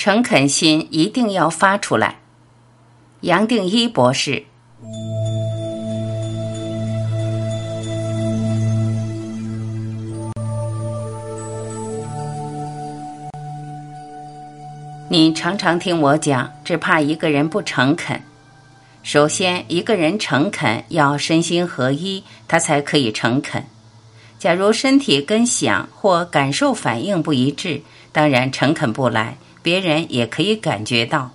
诚恳心一定要发出来。杨定一博士，你常常听我讲，只怕一个人不诚恳。首先，一个人诚恳要身心合一，他才可以诚恳。假如身体跟想或感受反应不一致，当然诚恳不来，别人也可以感觉到。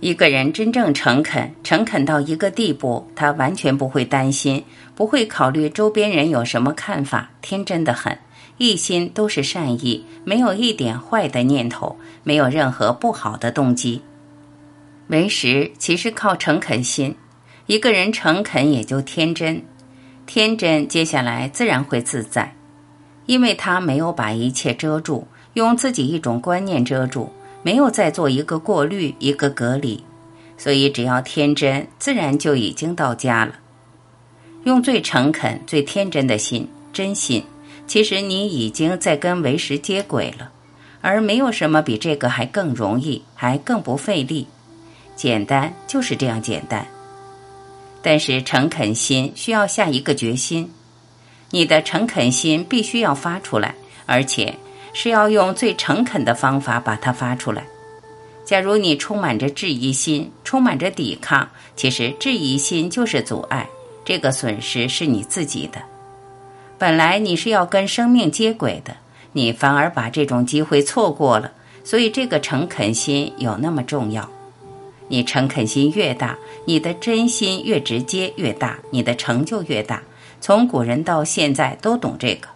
一个人真正诚恳，诚恳到一个地步，他完全不会担心，不会考虑周边人有什么看法，天真的很，一心都是善意，没有一点坏的念头，没有任何不好的动机。为实其实靠诚恳心，一个人诚恳也就天真。天真，接下来自然会自在，因为他没有把一切遮住，用自己一种观念遮住，没有再做一个过滤、一个隔离，所以只要天真，自然就已经到家了。用最诚恳、最天真的心，真心，其实你已经在跟为实接轨了，而没有什么比这个还更容易，还更不费力，简单就是这样简单。但是诚恳心需要下一个决心，你的诚恳心必须要发出来，而且是要用最诚恳的方法把它发出来。假如你充满着质疑心，充满着抵抗，其实质疑心就是阻碍，这个损失是你自己的。本来你是要跟生命接轨的，你反而把这种机会错过了，所以这个诚恳心有那么重要。你诚恳心越大，你的真心越直接越大，你的成就越大。从古人到现在都懂这个。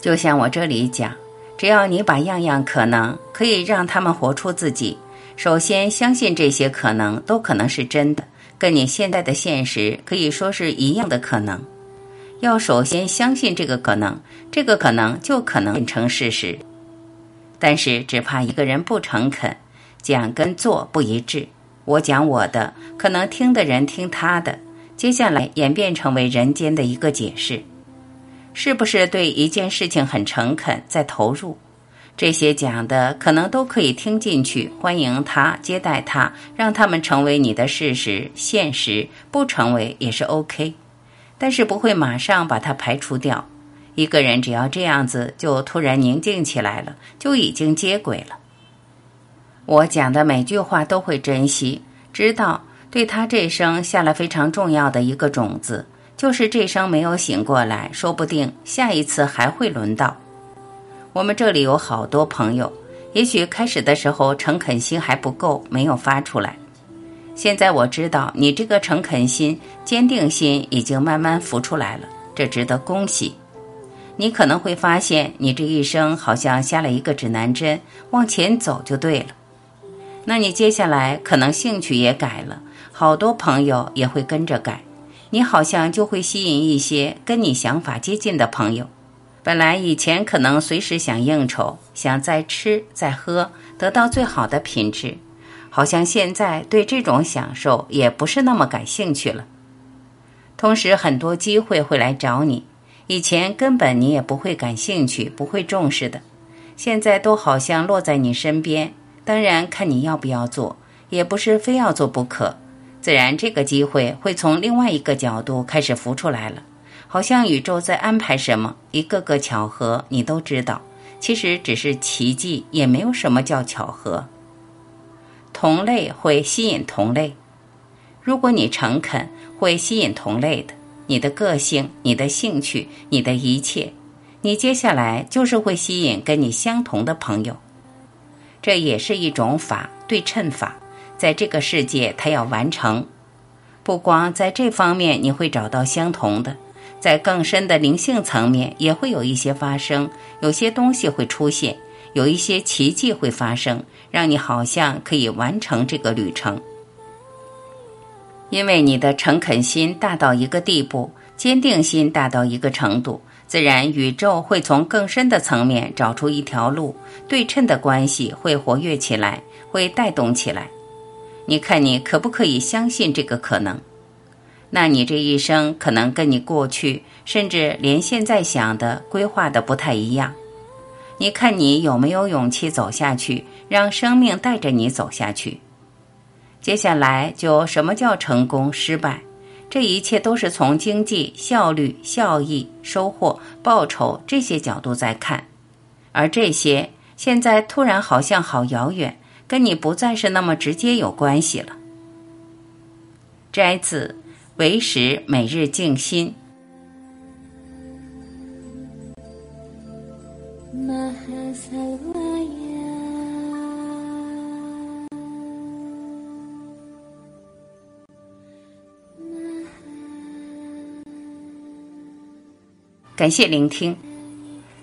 就像我这里讲，只要你把样样可能可以让他们活出自己，首先相信这些可能都可能是真的，跟你现在的现实可以说是一样的可能。要首先相信这个可能，这个可能就可能变成事实。但是只怕一个人不诚恳。讲跟做不一致，我讲我的，可能听的人听他的，接下来演变成为人间的一个解释，是不是对一件事情很诚恳，在投入？这些讲的可能都可以听进去，欢迎他，接待他，让他们成为你的事实、现实，不成为也是 OK，但是不会马上把它排除掉。一个人只要这样子，就突然宁静起来了，就已经接轨了。我讲的每句话都会珍惜，知道对他这一生下了非常重要的一个种子，就是这生没有醒过来，说不定下一次还会轮到。我们这里有好多朋友，也许开始的时候诚恳心还不够，没有发出来。现在我知道你这个诚恳心、坚定心已经慢慢浮出来了，这值得恭喜。你可能会发现，你这一生好像下了一个指南针，往前走就对了。那你接下来可能兴趣也改了，好多朋友也会跟着改，你好像就会吸引一些跟你想法接近的朋友。本来以前可能随时想应酬，想再吃再喝，得到最好的品质，好像现在对这种享受也不是那么感兴趣了。同时很多机会会来找你，以前根本你也不会感兴趣、不会重视的，现在都好像落在你身边。当然看你要不要做，也不是非要做不可。自然这个机会会从另外一个角度开始浮出来了，好像宇宙在安排什么，一个个巧合你都知道。其实只是奇迹，也没有什么叫巧合。同类会吸引同类，如果你诚恳，会吸引同类的。你的个性、你的兴趣、你的一切，你接下来就是会吸引跟你相同的朋友。这也是一种法对称法，在这个世界，它要完成。不光在这方面你会找到相同的，在更深的灵性层面也会有一些发生，有些东西会出现，有一些奇迹会发生，让你好像可以完成这个旅程。因为你的诚恳心大到一个地步，坚定心大到一个程度。自然，宇宙会从更深的层面找出一条路，对称的关系会活跃起来，会带动起来。你看，你可不可以相信这个可能？那你这一生可能跟你过去，甚至连现在想的、规划的不太一样。你看你有没有勇气走下去，让生命带着你走下去。接下来就什么叫成功、失败，这一切都是从经济效率、效益、收获、报酬这些角度在看，而这些现在突然好像好遥远，跟你不再是那么直接有关系了。摘自《为时每日静心》。感谢聆听。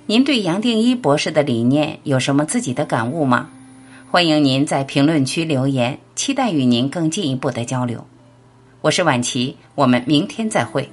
您对杨定一博士的理念有什么自己的感悟吗？欢迎您在评论区留言，期待与您更进一步的交流。我是婉琪，我们明天再会。